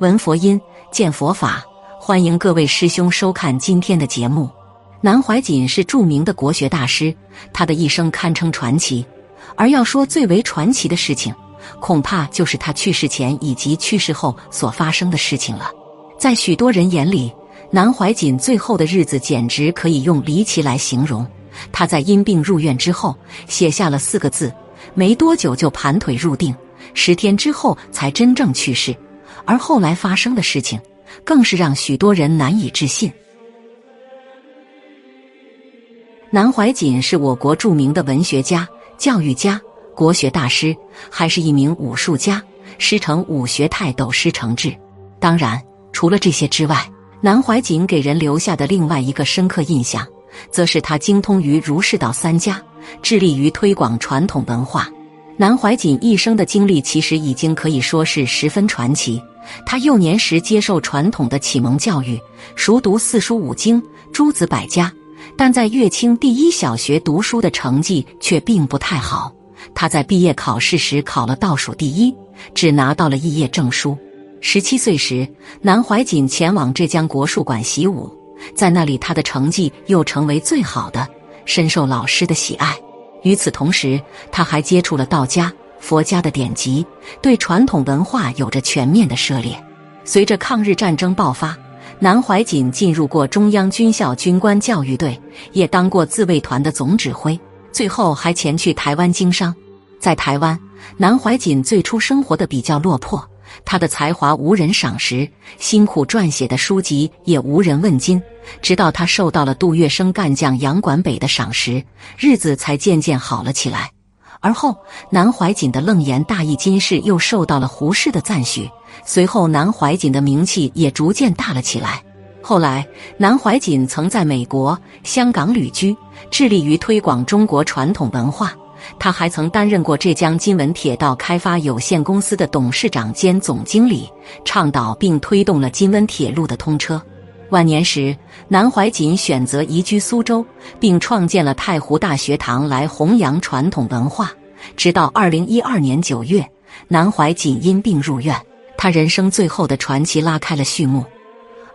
闻佛音，见佛法。欢迎各位师兄收看今天的节目。南怀瑾是著名的国学大师，他的一生堪称传奇。而要说最为传奇的事情，恐怕就是他去世前以及去世后所发生的事情了。在许多人眼里，南怀瑾最后的日子简直可以用离奇来形容。他在因病入院之后，写下了四个字，没多久就盘腿入定，十天之后才真正去世。而后来发生的事情，更是让许多人难以置信。南怀瑾是我国著名的文学家、教育家、国学大师，还是一名武术家，师承武学泰斗师承志。当然，除了这些之外，南怀瑾给人留下的另外一个深刻印象，则是他精通于儒释道三家，致力于推广传统文化。南怀瑾一生的经历其实已经可以说是十分传奇。他幼年时接受传统的启蒙教育，熟读四书五经、诸子百家，但在乐清第一小学读书的成绩却并不太好。他在毕业考试时考了倒数第一，只拿到了肄业证书。十七岁时，南怀瑾前往浙江国术馆习武，在那里他的成绩又成为最好的，深受老师的喜爱。与此同时，他还接触了道家、佛家的典籍，对传统文化有着全面的涉猎。随着抗日战争爆发，南怀瑾进入过中央军校军官教育队，也当过自卫团的总指挥，最后还前去台湾经商。在台湾，南怀瑾最初生活的比较落魄，他的才华无人赏识，辛苦撰写的书籍也无人问津。直到他受到了杜月笙干将杨管北的赏识，日子才渐渐好了起来。而后，南怀瑾的楞严大义金饰又受到了胡适的赞许，随后南怀瑾的名气也逐渐大了起来。后来，南怀瑾曾在美国、香港旅居，致力于推广中国传统文化。他还曾担任过浙江金文铁道开发有限公司的董事长兼总经理，倡导并推动了金温铁路的通车。晚年时，南怀瑾选择移居苏州，并创建了太湖大学堂来弘扬传统文化。直到二零一二年九月，南怀瑾因病入院，他人生最后的传奇拉开了序幕。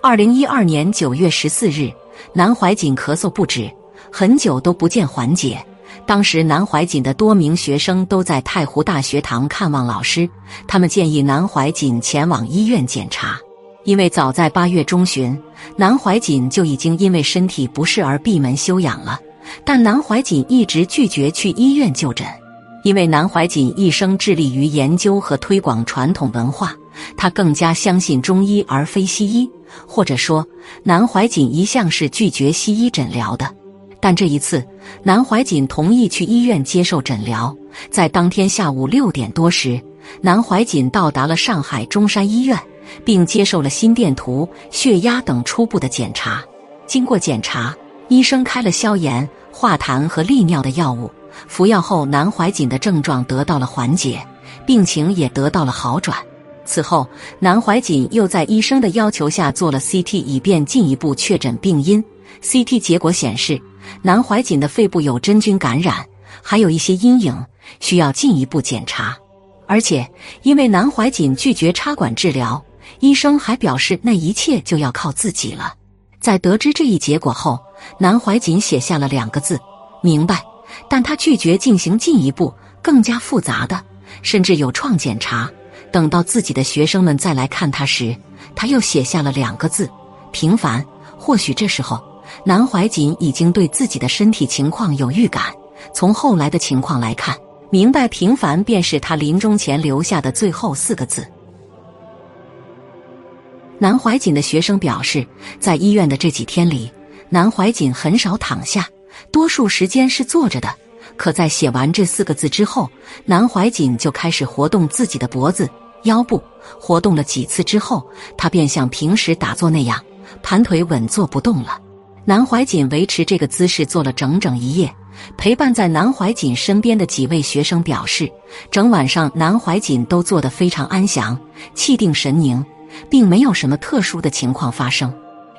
二零一二年九月十四日，南怀瑾咳嗽不止，很久都不见缓解。当时，南怀瑾的多名学生都在太湖大学堂看望老师，他们建议南怀瑾前往医院检查。因为早在八月中旬，南怀瑾就已经因为身体不适而闭门休养了。但南怀瑾一直拒绝去医院就诊，因为南怀瑾一生致力于研究和推广传统文化，他更加相信中医而非西医，或者说，南怀瑾一向是拒绝西医诊疗的。但这一次，南怀瑾同意去医院接受诊疗。在当天下午六点多时，南怀瑾到达了上海中山医院。并接受了心电图、血压等初步的检查。经过检查，医生开了消炎、化痰和利尿的药物。服药后，南怀瑾的症状得到了缓解，病情也得到了好转。此后，南怀瑾又在医生的要求下做了 CT，以便进一步确诊病因。CT 结果显示，南怀瑾的肺部有真菌感染，还有一些阴影，需要进一步检查。而且，因为南怀瑾拒绝插管治疗。医生还表示，那一切就要靠自己了。在得知这一结果后，南怀瑾写下了两个字：“明白。”但他拒绝进行进一步、更加复杂的，甚至有创检查。等到自己的学生们再来看他时，他又写下了两个字：“平凡。”或许这时候，南怀瑾已经对自己的身体情况有预感。从后来的情况来看，“明白平凡”便是他临终前留下的最后四个字。南怀瑾的学生表示，在医院的这几天里，南怀瑾很少躺下，多数时间是坐着的。可在写完这四个字之后，南怀瑾就开始活动自己的脖子、腰部。活动了几次之后，他便像平时打坐那样，盘腿稳坐不动了。南怀瑾维持这个姿势坐了整整一夜。陪伴在南怀瑾身边的几位学生表示，整晚上南怀瑾都坐得非常安详，气定神宁。并没有什么特殊的情况发生，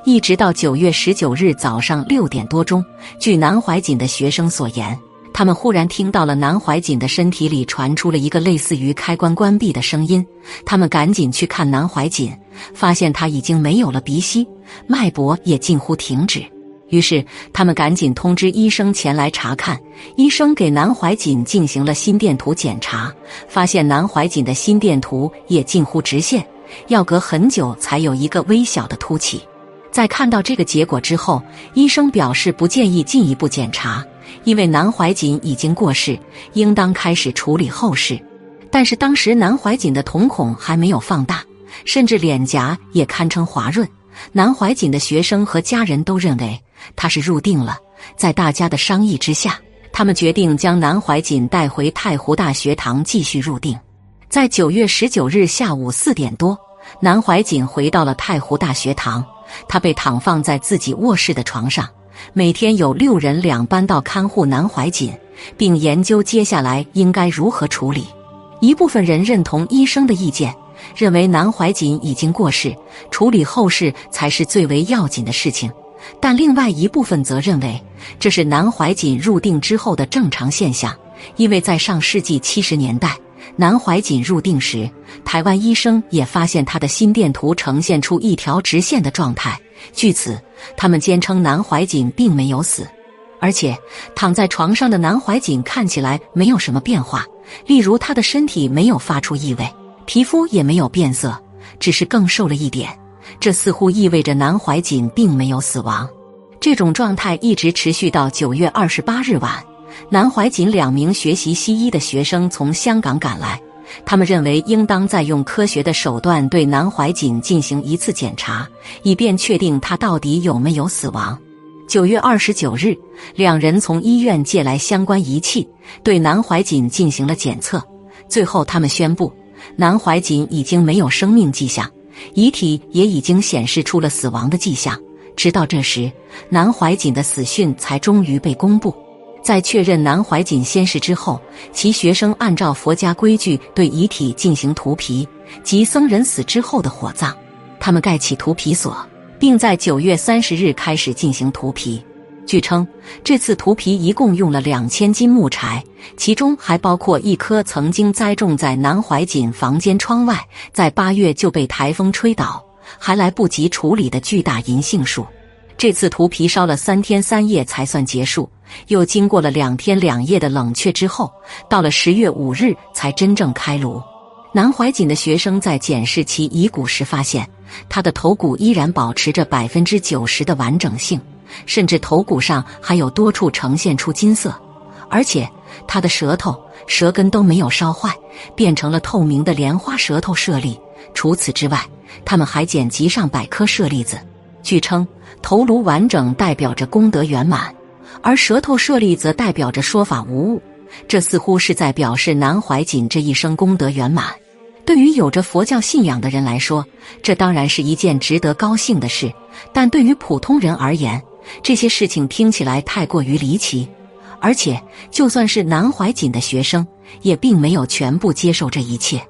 一直到九月十九日早上六点多钟，据南怀瑾的学生所言，他们忽然听到了南怀瑾的身体里传出了一个类似于开关关闭的声音，他们赶紧去看南怀瑾，发现他已经没有了鼻息，脉搏也近乎停止。于是他们赶紧通知医生前来查看。医生给南怀瑾进行了心电图检查，发现南怀瑾的心电图也近乎直线，要隔很久才有一个微小的凸起。在看到这个结果之后，医生表示不建议进一步检查。因为南怀瑾已经过世，应当开始处理后事。但是当时南怀瑾的瞳孔还没有放大，甚至脸颊也堪称滑润。南怀瑾的学生和家人都认为他是入定了。在大家的商议之下，他们决定将南怀瑾带回太湖大学堂继续入定。在九月十九日下午四点多，南怀瑾回到了太湖大学堂，他被躺放在自己卧室的床上。每天有六人两班到看护南怀瑾，并研究接下来应该如何处理。一部分人认同医生的意见，认为南怀瑾已经过世，处理后事才是最为要紧的事情。但另外一部分则认为，这是南怀瑾入定之后的正常现象，因为在上世纪七十年代，南怀瑾入定时，台湾医生也发现他的心电图呈现出一条直线的状态。据此，他们坚称南怀瑾并没有死，而且躺在床上的南怀瑾看起来没有什么变化，例如他的身体没有发出异味，皮肤也没有变色，只是更瘦了一点。这似乎意味着南怀瑾并没有死亡。这种状态一直持续到九月二十八日晚，南怀瑾两名学习西医的学生从香港赶来。他们认为应当再用科学的手段对南怀瑾进行一次检查，以便确定他到底有没有死亡。九月二十九日，两人从医院借来相关仪器，对南怀瑾进行了检测。最后，他们宣布南怀瑾已经没有生命迹象，遗体也已经显示出了死亡的迹象。直到这时，南怀瑾的死讯才终于被公布。在确认南怀瑾仙逝之后，其学生按照佛家规矩对遗体进行涂皮，及僧人死之后的火葬。他们盖起涂皮所，并在九月三十日开始进行涂皮。据称，这次涂皮一共用了两千斤木柴，其中还包括一棵曾经栽种在南怀瑾房间窗外，在八月就被台风吹倒，还来不及处理的巨大银杏树。这次涂皮烧了三天三夜才算结束。又经过了两天两夜的冷却之后，到了十月五日才真正开炉。南怀瑾的学生在检视其遗骨时发现，他的头骨依然保持着百分之九十的完整性，甚至头骨上还有多处呈现出金色，而且他的舌头、舌根都没有烧坏，变成了透明的莲花舌头舍利。除此之外，他们还捡集上百颗舍利子。据称，头颅完整代表着功德圆满。而舌头舍利则代表着说法无误，这似乎是在表示南怀瑾这一生功德圆满。对于有着佛教信仰的人来说，这当然是一件值得高兴的事；但对于普通人而言，这些事情听起来太过于离奇。而且，就算是南怀瑾的学生，也并没有全部接受这一切。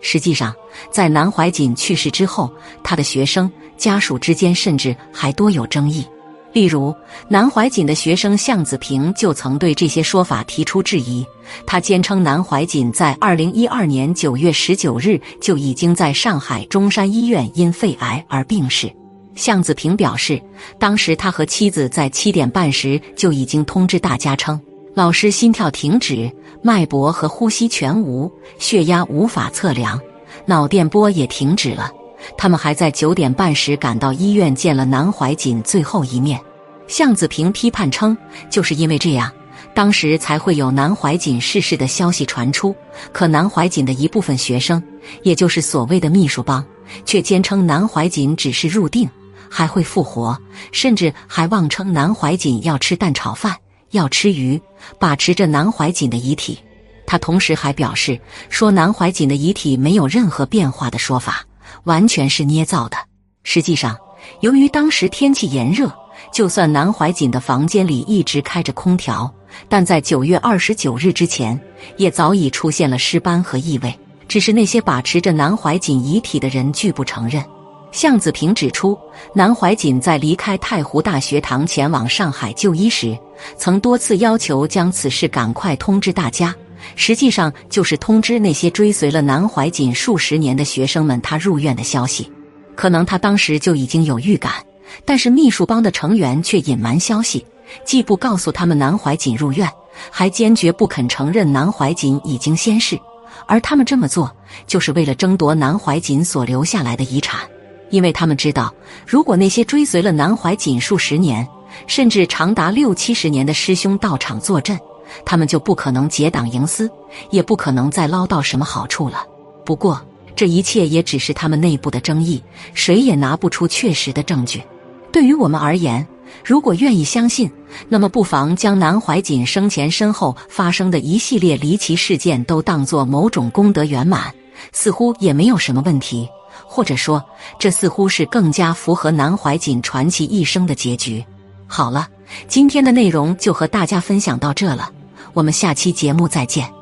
实际上，在南怀瑾去世之后，他的学生家属之间甚至还多有争议。例如，南怀瑾的学生向子平就曾对这些说法提出质疑。他坚称南怀瑾在二零一二年九月十九日就已经在上海中山医院因肺癌而病逝。向子平表示，当时他和妻子在七点半时就已经通知大家称。老师心跳停止，脉搏和呼吸全无，血压无法测量，脑电波也停止了。他们还在九点半时赶到医院见了南怀瑾最后一面。向子平批判称，就是因为这样，当时才会有南怀瑾逝世的消息传出。可南怀瑾的一部分学生，也就是所谓的秘书帮，却坚称南怀瑾只是入定，还会复活，甚至还妄称南怀瑾要吃蛋炒饭。要吃鱼，把持着南怀瑾的遗体。他同时还表示说，南怀瑾的遗体没有任何变化的说法，完全是捏造的。实际上，由于当时天气炎热，就算南怀瑾的房间里一直开着空调，但在九月二十九日之前，也早已出现了尸斑和异味。只是那些把持着南怀瑾遗体的人拒不承认。向子平指出，南怀瑾在离开太湖大学堂前往上海就医时，曾多次要求将此事赶快通知大家，实际上就是通知那些追随了南怀瑾数十年的学生们他入院的消息。可能他当时就已经有预感，但是秘书帮的成员却隐瞒消息，既不告诉他们南怀瑾入院，还坚决不肯承认南怀瑾已经仙逝。而他们这么做，就是为了争夺南怀瑾所留下来的遗产。因为他们知道，如果那些追随了南怀瑾数十年，甚至长达六七十年的师兄到场坐镇，他们就不可能结党营私，也不可能再捞到什么好处了。不过，这一切也只是他们内部的争议，谁也拿不出确实的证据。对于我们而言，如果愿意相信，那么不妨将南怀瑾生前身后发生的一系列离奇事件都当作某种功德圆满，似乎也没有什么问题。或者说，这似乎是更加符合南怀瑾传奇一生的结局。好了，今天的内容就和大家分享到这了，我们下期节目再见。